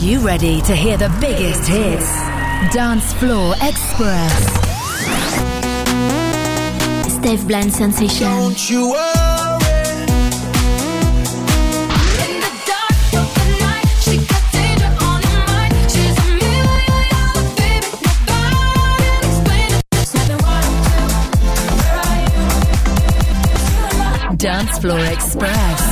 you ready to hear the biggest hits? Dance Floor Express. Steph Blind Sensation. Don't you worry. In the dark of the night, she got danger on her mind. She's a million dollar baby, nobody explain it. Seven, one, two, where are you? Dance Floor Express.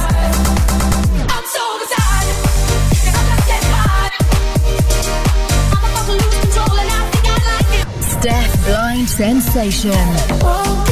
Blind Sensation.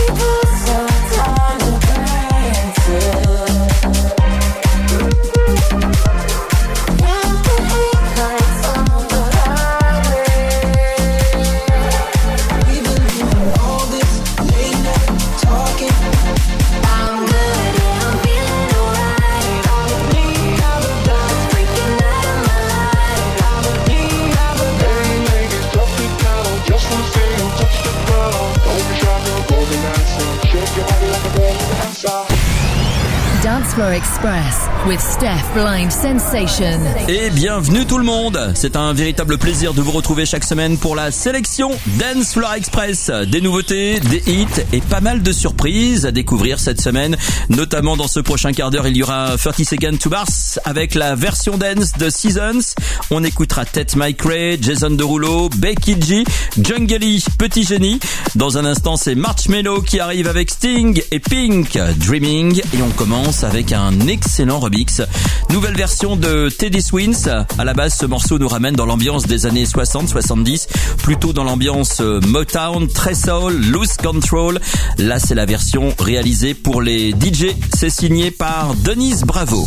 Express with Steph Blind Sensation. Et bienvenue tout le monde C'est un véritable plaisir de vous retrouver chaque semaine pour la sélection Dance Floor Express. Des nouveautés, des hits et pas mal de surprises à découvrir cette semaine. Notamment dans ce prochain quart d'heure, il y aura 30 Seconds to Mars avec la version dance de Seasons. On écoutera Ted McRae, Jason Derulo, Becky G, Jungle Petit Génie. Dans un instant, c'est Marshmello qui arrive avec Sting et Pink, Dreaming. Et on commence avec un excellent remix. Nouvelle version de Teddy Swins. À la base, ce morceau nous ramène dans l'ambiance des années 60-70, plutôt dans l'ambiance euh, Motown, très soul, loose control. Là, c'est la version réalisée pour les DJ. C'est signé par Denise Bravo.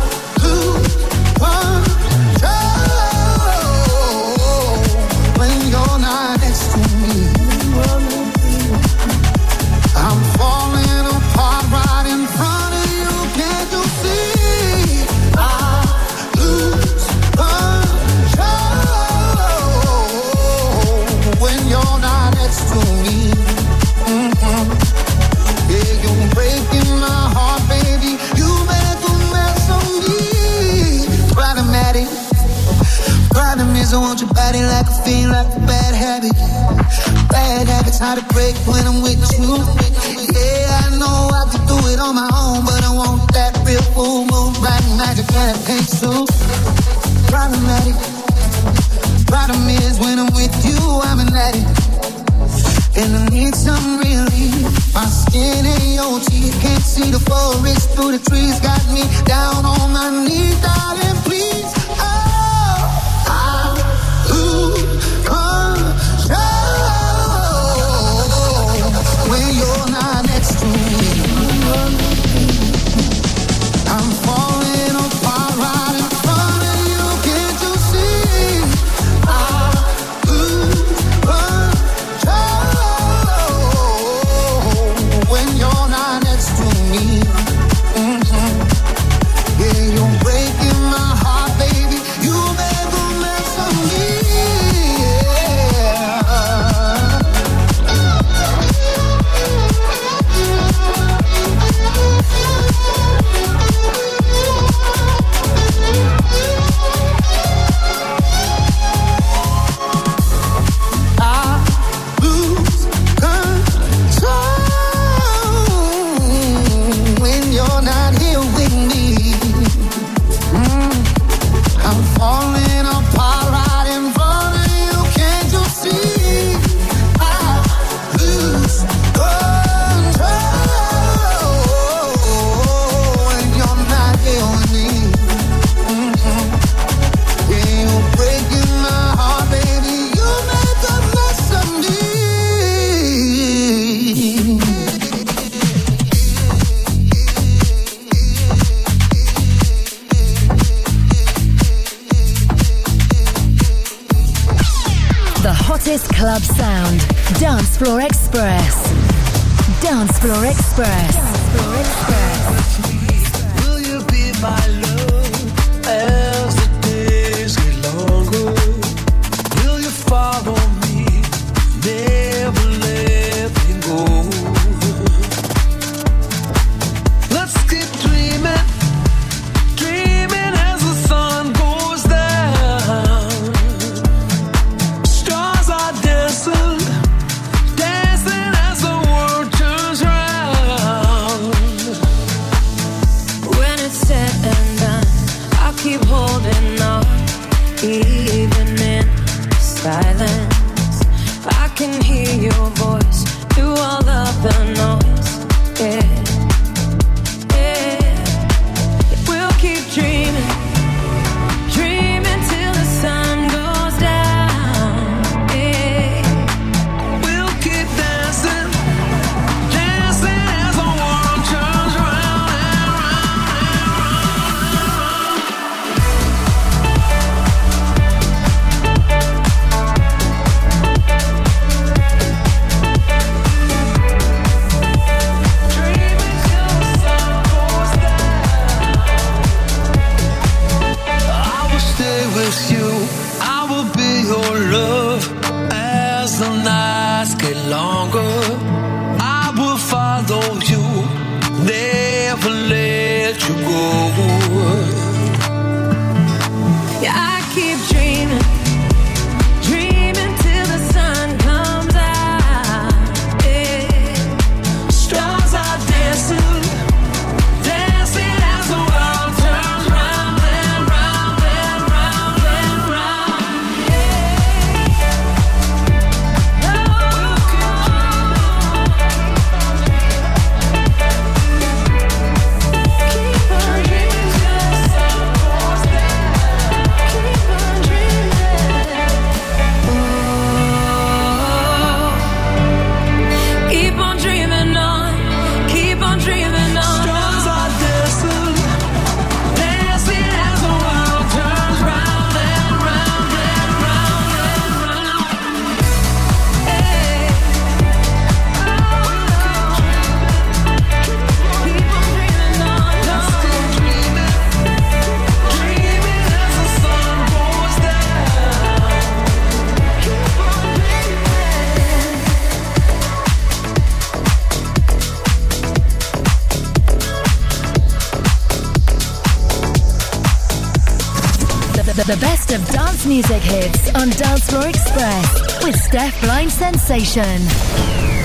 body like a bad habit. Bad habits hard to break when I'm with you. Yeah, I know I can do it on my own, but I want that real full moon, black magic, and it pink suit. Problematic. Problem is, when I'm with you, I'm an addict. And I need some relief. My skin ain't teeth. Can't see the forest through the trees. Got me down on my knees, darling. Please, music hits on Dance Floor Express with Steph Blind Sensation.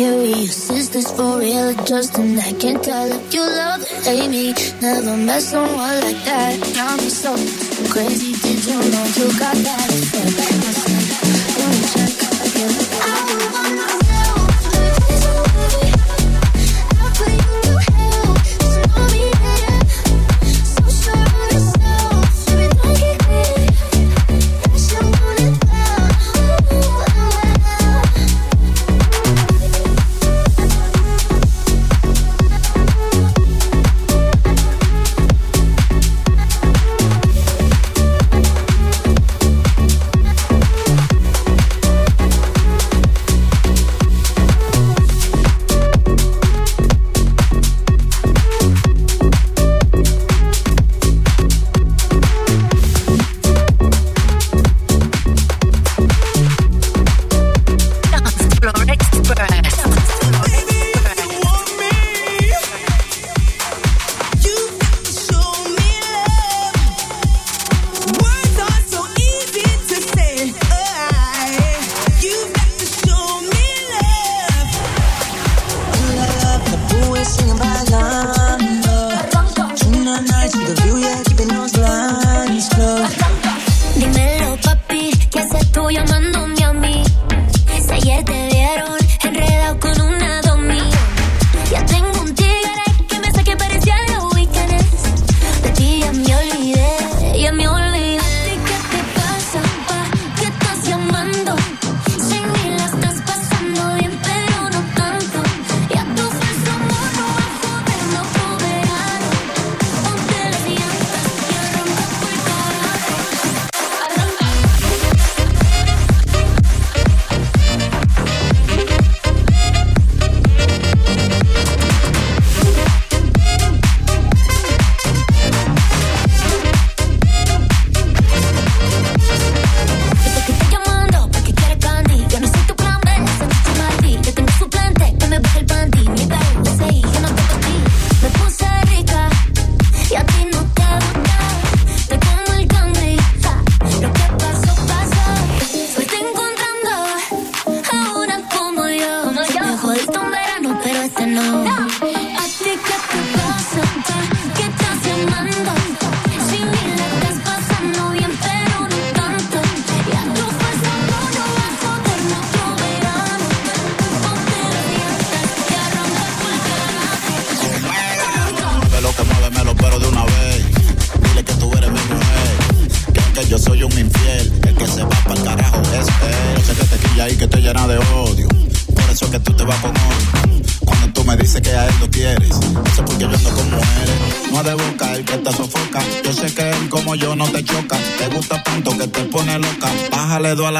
can be sisters for real, Justin. I can't tell if you love or hate me. Never met someone like that. Found me so crazy. Did you know you got that?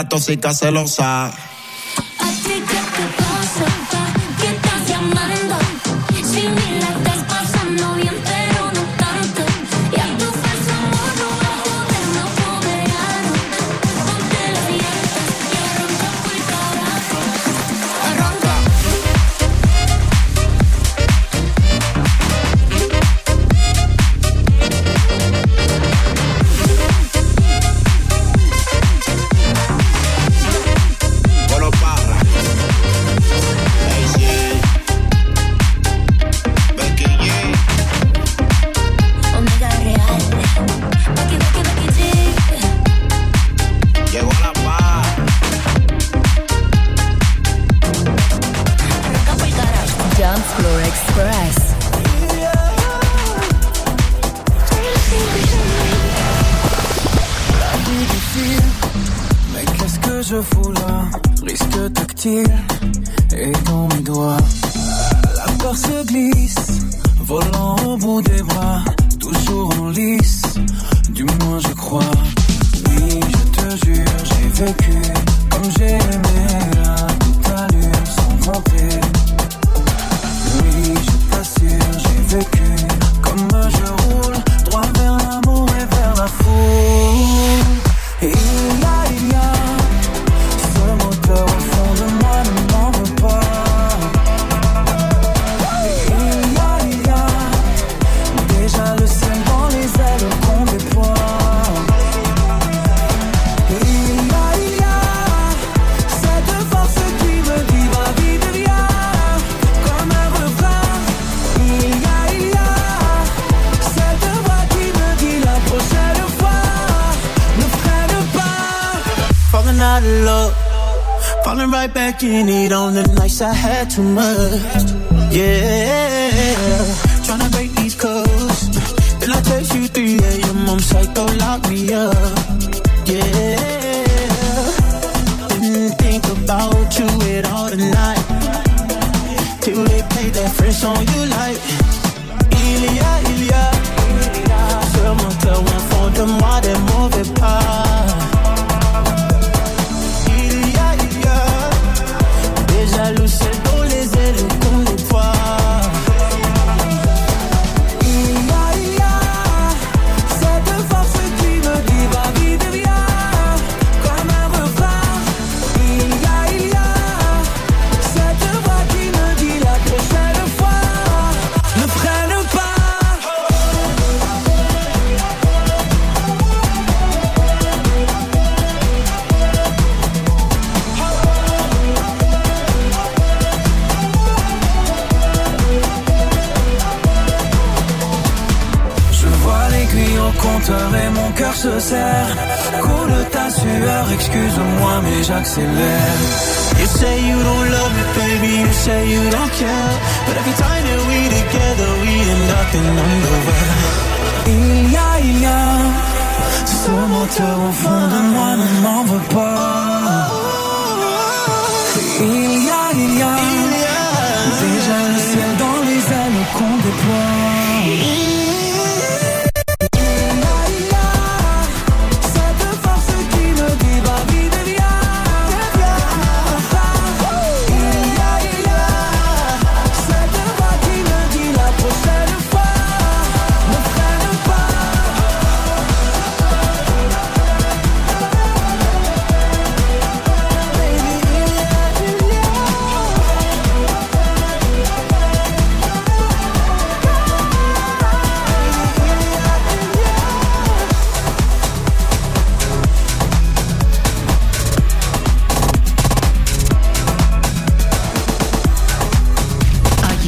la tóxica celosa. I had too much.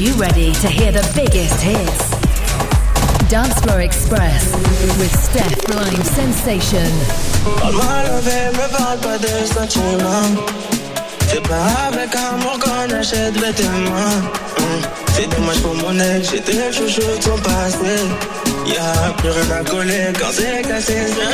you ready to hear the biggest hits? Dancefloor Express with Steph Blind Sensation. I'm out of every but there's no dommage pour mon ex, j'étais chouchou de son passé Y'a plus rien à coller quand c'est cassé, c'est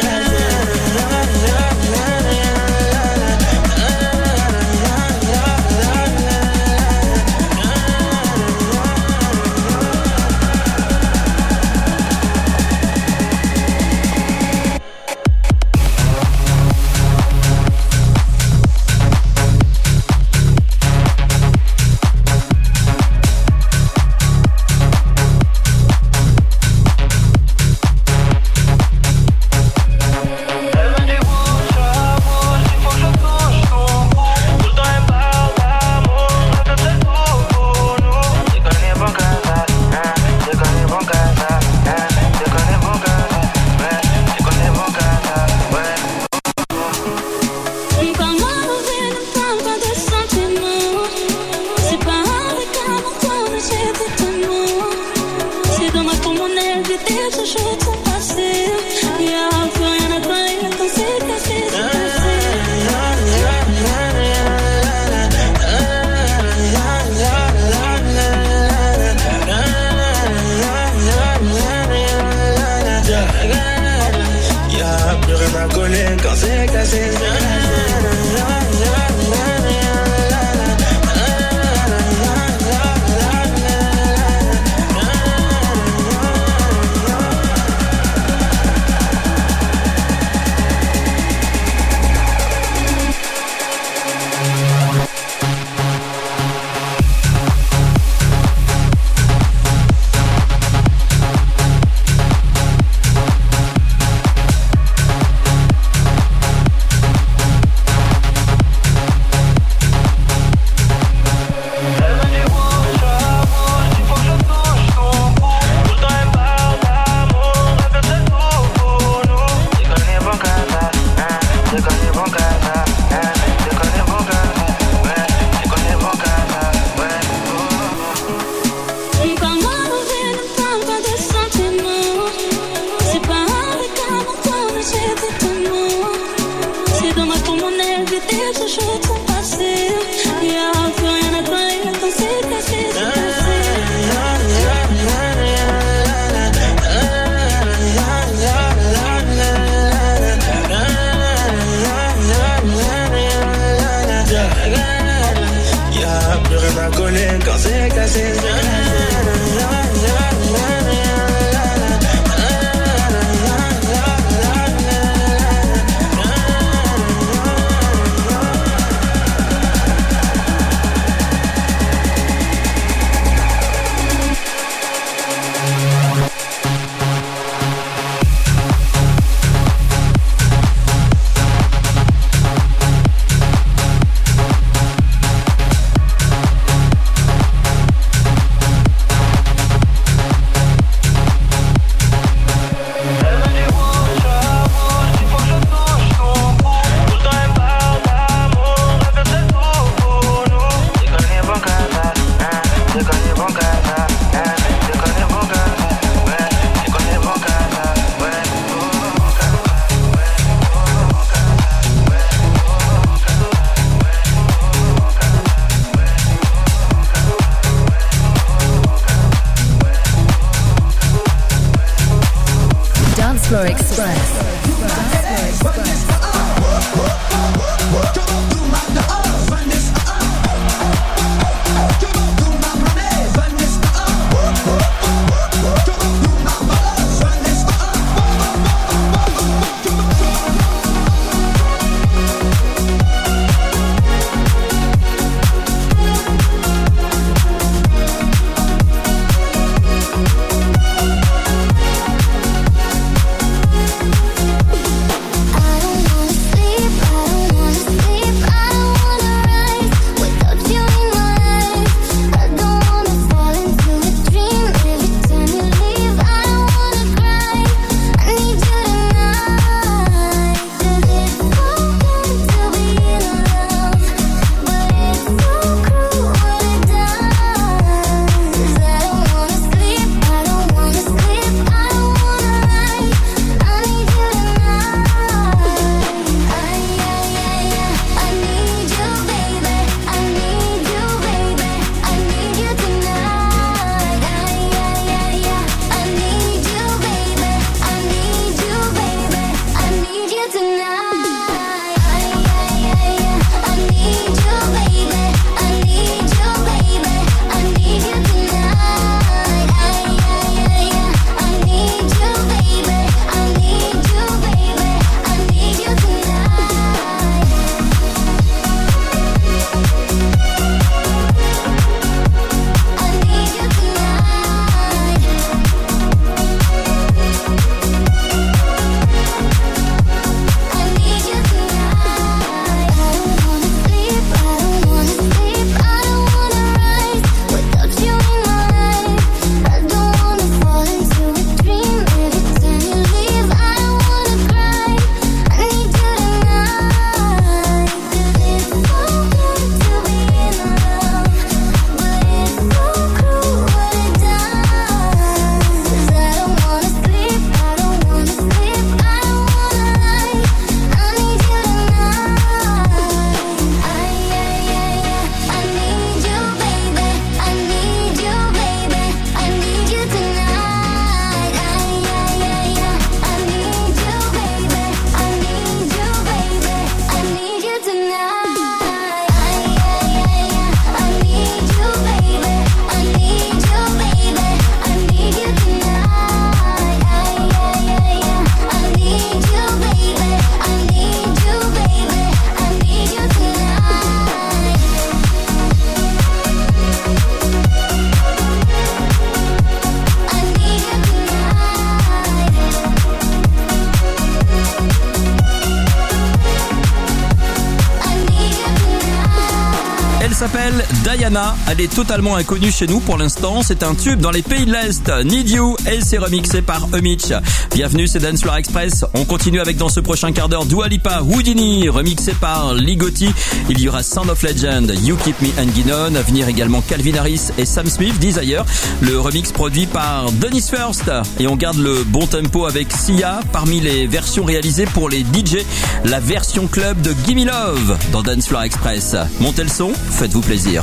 Elle est totalement inconnue chez nous pour l'instant. C'est un tube dans les pays de l'Est. Need You et c'est remixé par Emitch. Bienvenue, c'est Dance Floor Express. On continue avec dans ce prochain quart d'heure Dua Lipa, Houdini, remixé par Ligotti. Il y aura Sound of Legend, You Keep Me Hangin' On. À venir également Calvin Harris et Sam Smith, Desire. Le remix produit par Dennis First. Et on garde le bon tempo avec Sia parmi les versions réalisées pour les DJ. La version club de Gimme Love dans Dance Floor Express. Montez le son, faites-vous plaisir.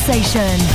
Sensation.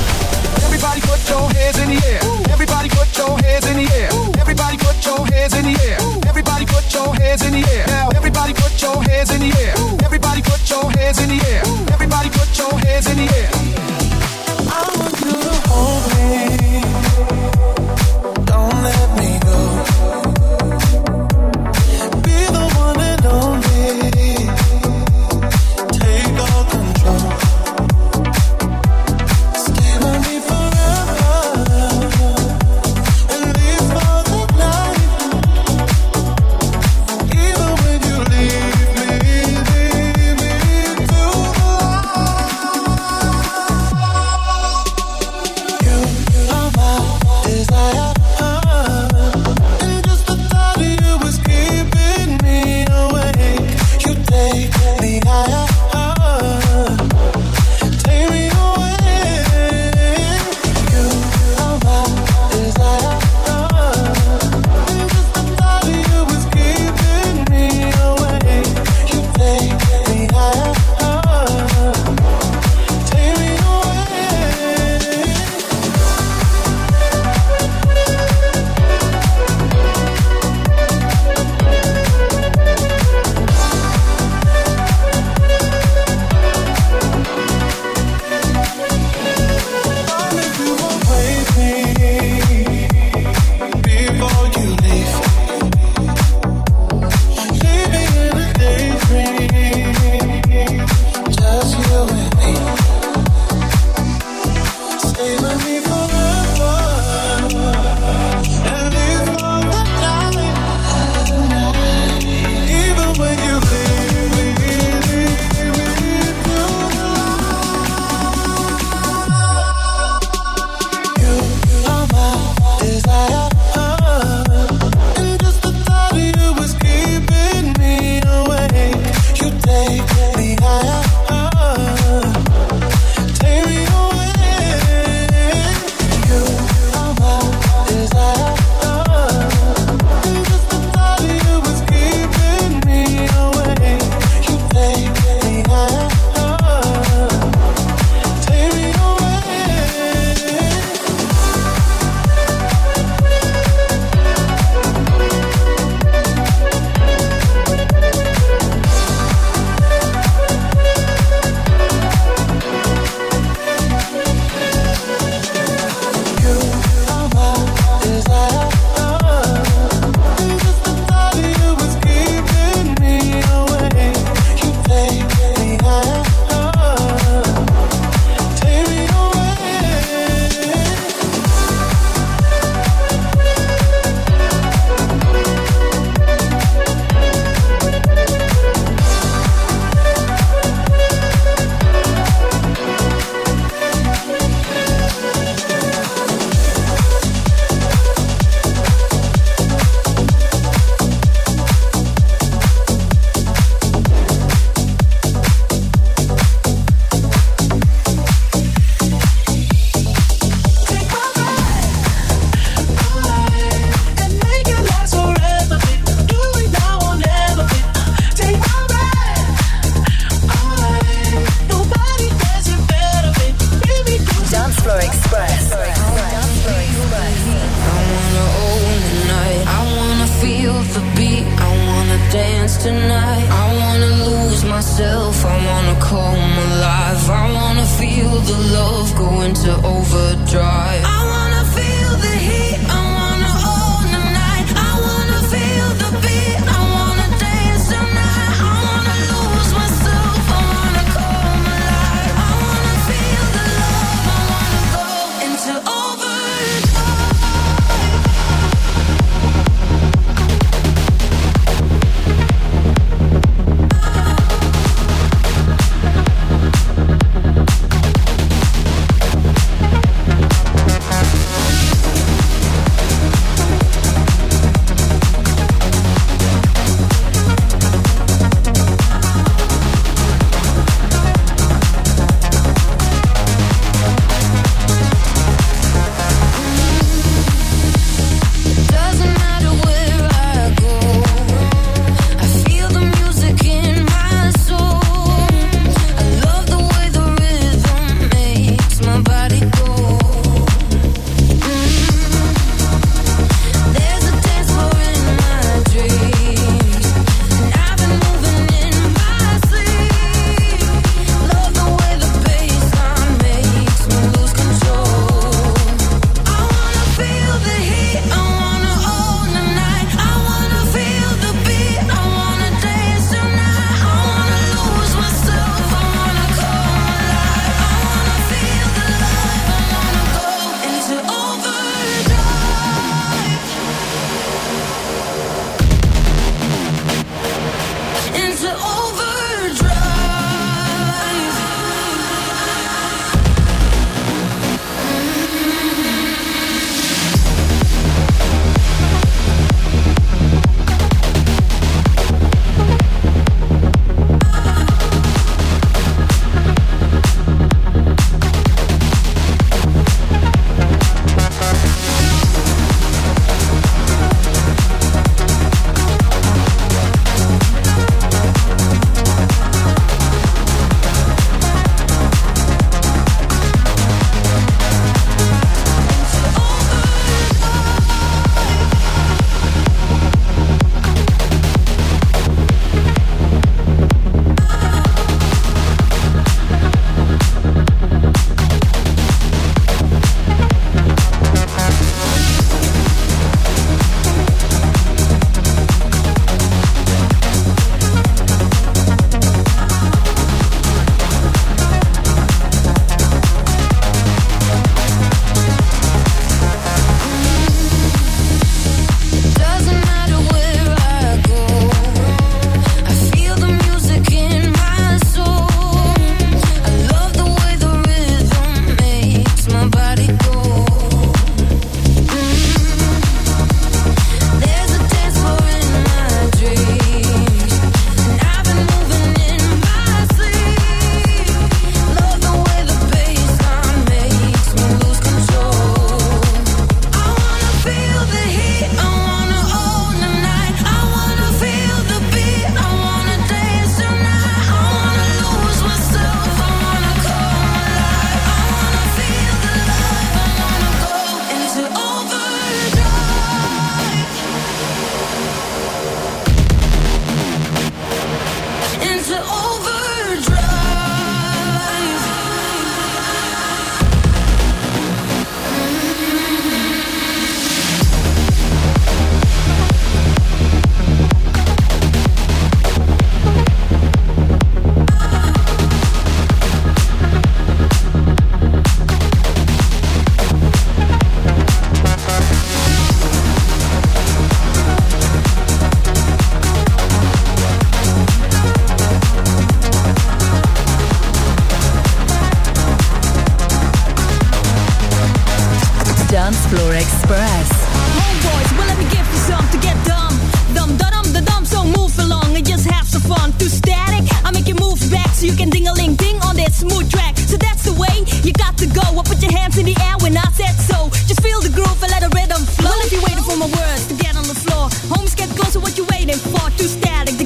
Floor Express. Oh, Homeboys, well let me give you some to get dumb. Dumb, da dum, da dumb so move along and just have some fun. Too static, I make you move back so you can ding a ling ding on that smooth track. So that's the way you got to go. I put your hands in the air when I said so. Just feel the groove and let the rhythm flow. Well, if you're waiting for my words to get on the floor, homies, get closer. What you waiting for? Too static.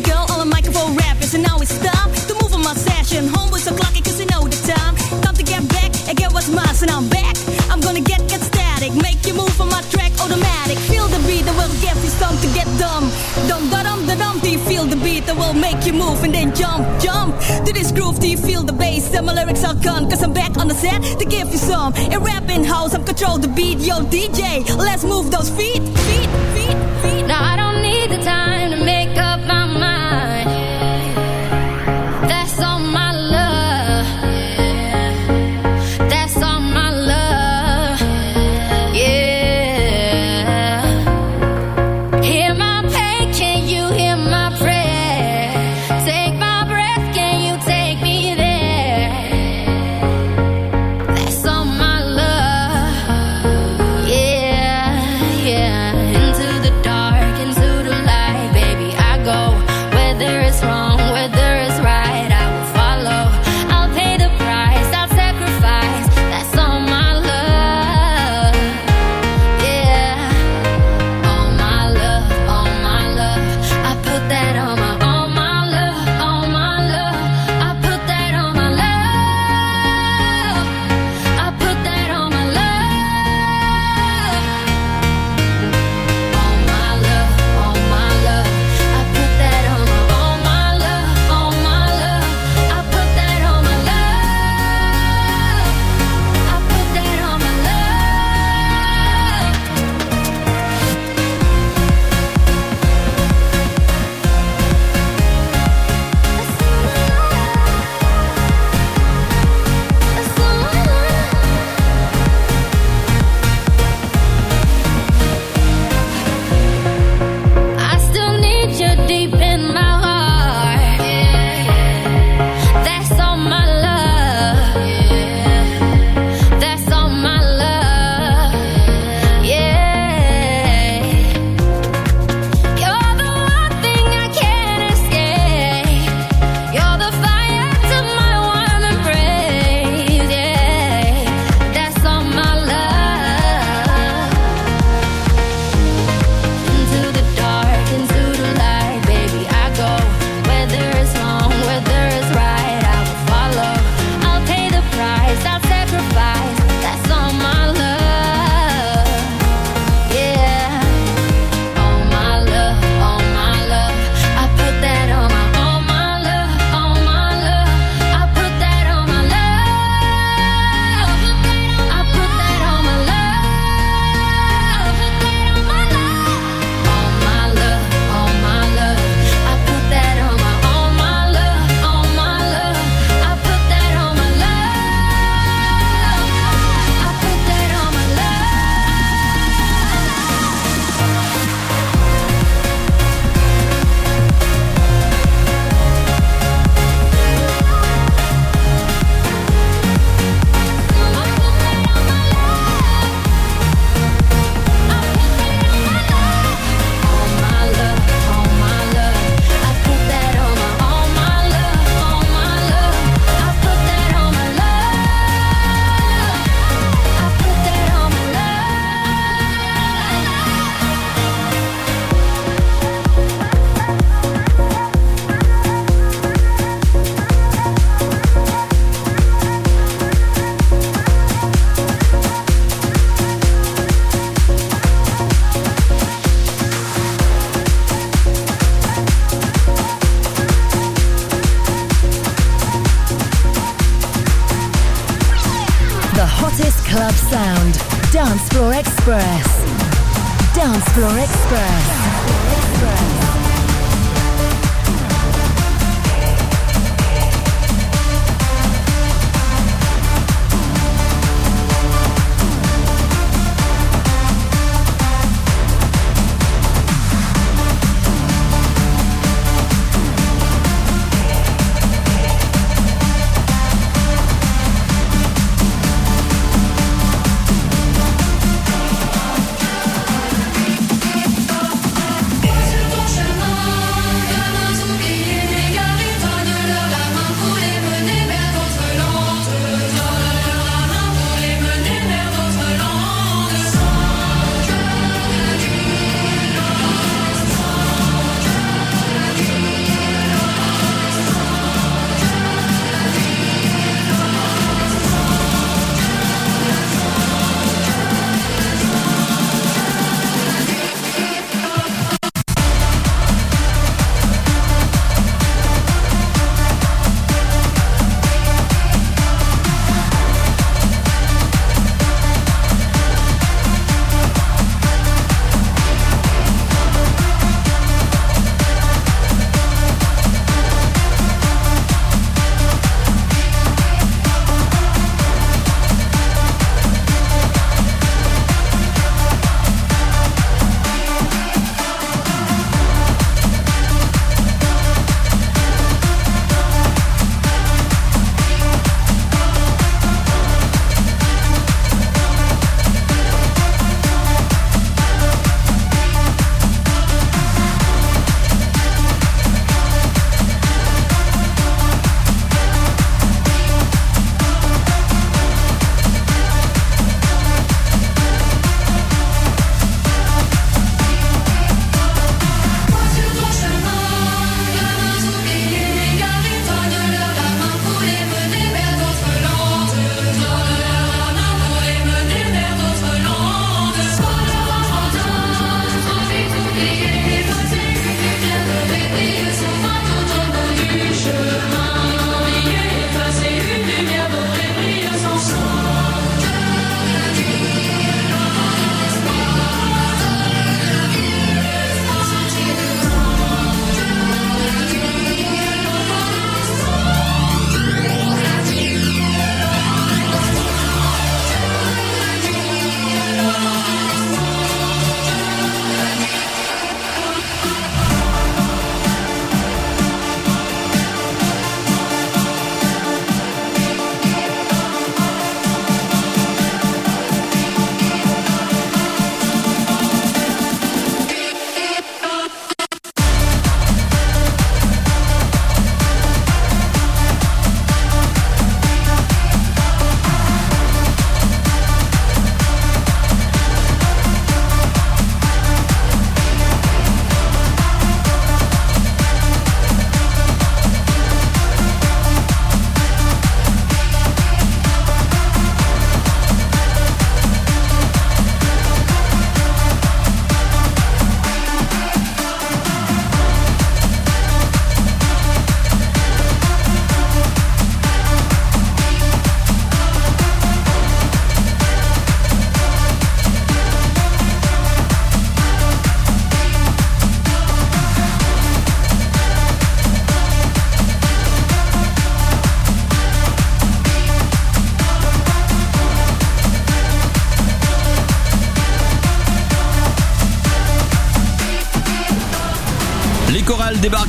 that will make you move and then jump, jump to this groove Do you feel the bass. Then my lyrics are gone, cause I'm back on the set to give you some. And rapping house, I'm control the beat, yo DJ, let's move those feet, feet, feet.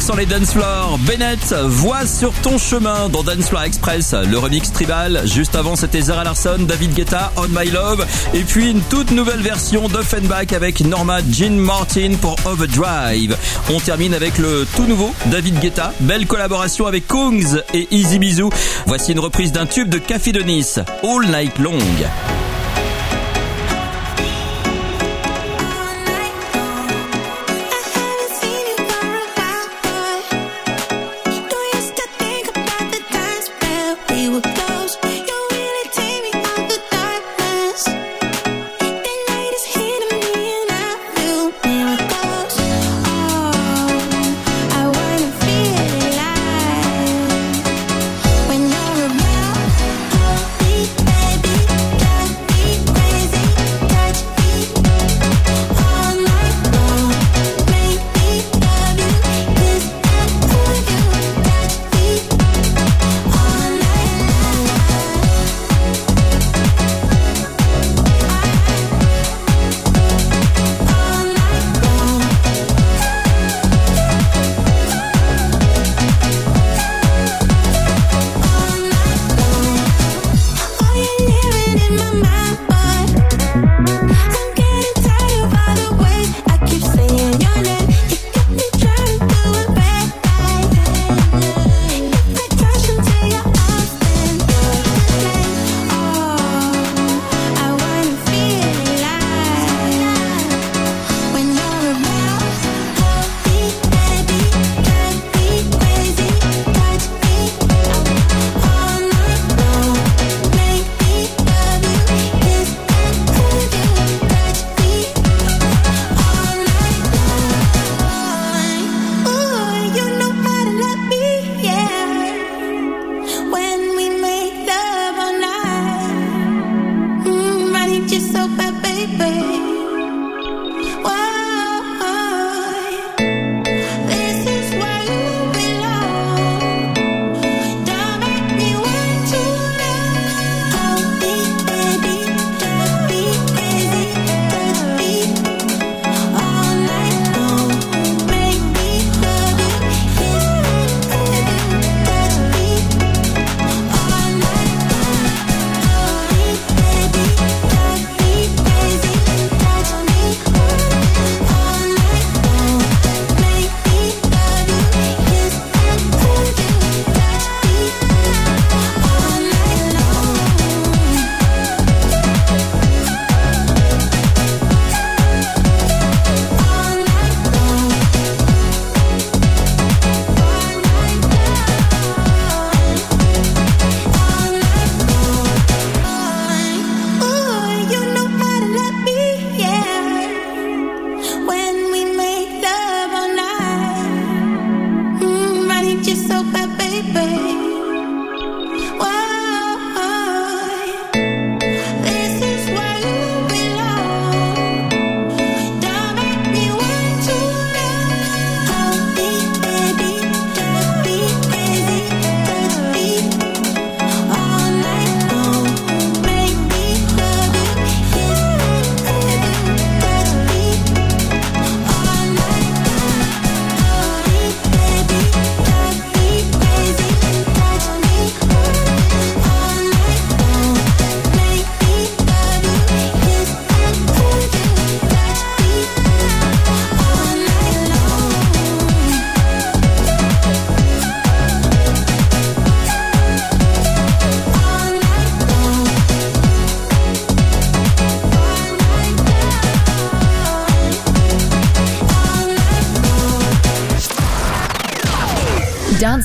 Sur les dance floors. Bennett, voix sur ton chemin dans Dance Floor Express. Le remix tribal. Juste avant, c'était Zara Larson, David Guetta, On My Love. Et puis une toute nouvelle version d'Offenbach avec Norma Jean Martin pour Overdrive. On termine avec le tout nouveau David Guetta. Belle collaboration avec Kungs et Easy Bisou. Voici une reprise d'un tube de Café de Nice. All Night Long.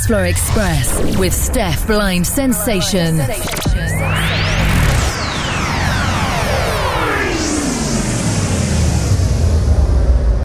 Dance Floor Express with Steph Blind Sensation.